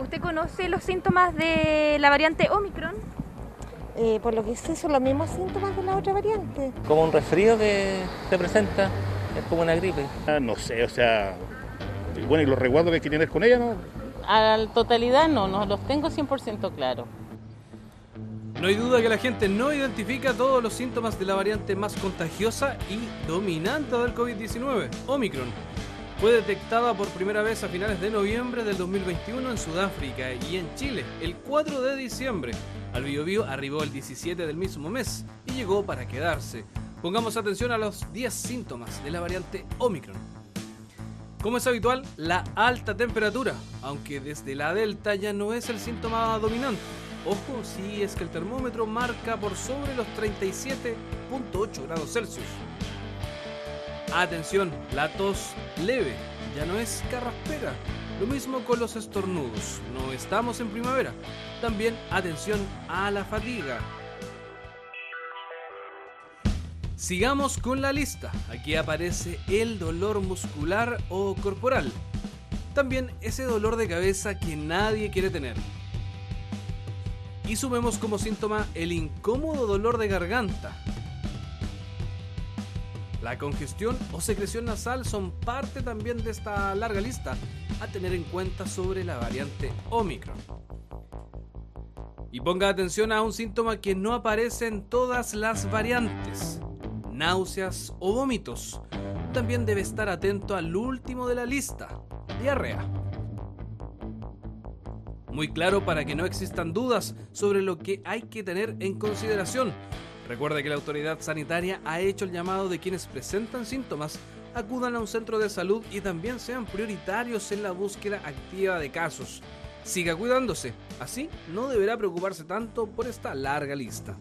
¿Usted conoce los síntomas de la variante Omicron? Eh, por lo que sé, son los mismos síntomas de la otra variante. Como un resfrío que se presenta, es como una gripe. Ah, no sé, o sea, bueno, y los resguardos que hay que tener con ella, ¿no? A la totalidad no, no los tengo 100% claro. No hay duda que la gente no identifica todos los síntomas de la variante más contagiosa y dominante del COVID-19, Omicron. Fue detectada por primera vez a finales de noviembre del 2021 en Sudáfrica y en Chile el 4 de diciembre. Al Biobío arribó el 17 del mismo mes y llegó para quedarse. Pongamos atención a los 10 síntomas de la variante Omicron. Como es habitual, la alta temperatura, aunque desde la Delta ya no es el síntoma dominante. Ojo si es que el termómetro marca por sobre los 37.8 grados Celsius. Atención, la tos leve ya no es carraspera. Lo mismo con los estornudos. No estamos en primavera. También atención a la fatiga. Sigamos con la lista. Aquí aparece el dolor muscular o corporal. También ese dolor de cabeza que nadie quiere tener. Y sumemos como síntoma el incómodo dolor de garganta. La congestión o secreción nasal son parte también de esta larga lista a tener en cuenta sobre la variante Omicron. Y ponga atención a un síntoma que no aparece en todas las variantes, náuseas o vómitos. También debe estar atento al último de la lista, diarrea. Muy claro para que no existan dudas sobre lo que hay que tener en consideración. Recuerda que la autoridad sanitaria ha hecho el llamado de quienes presentan síntomas acudan a un centro de salud y también sean prioritarios en la búsqueda activa de casos. Siga cuidándose, así no deberá preocuparse tanto por esta larga lista.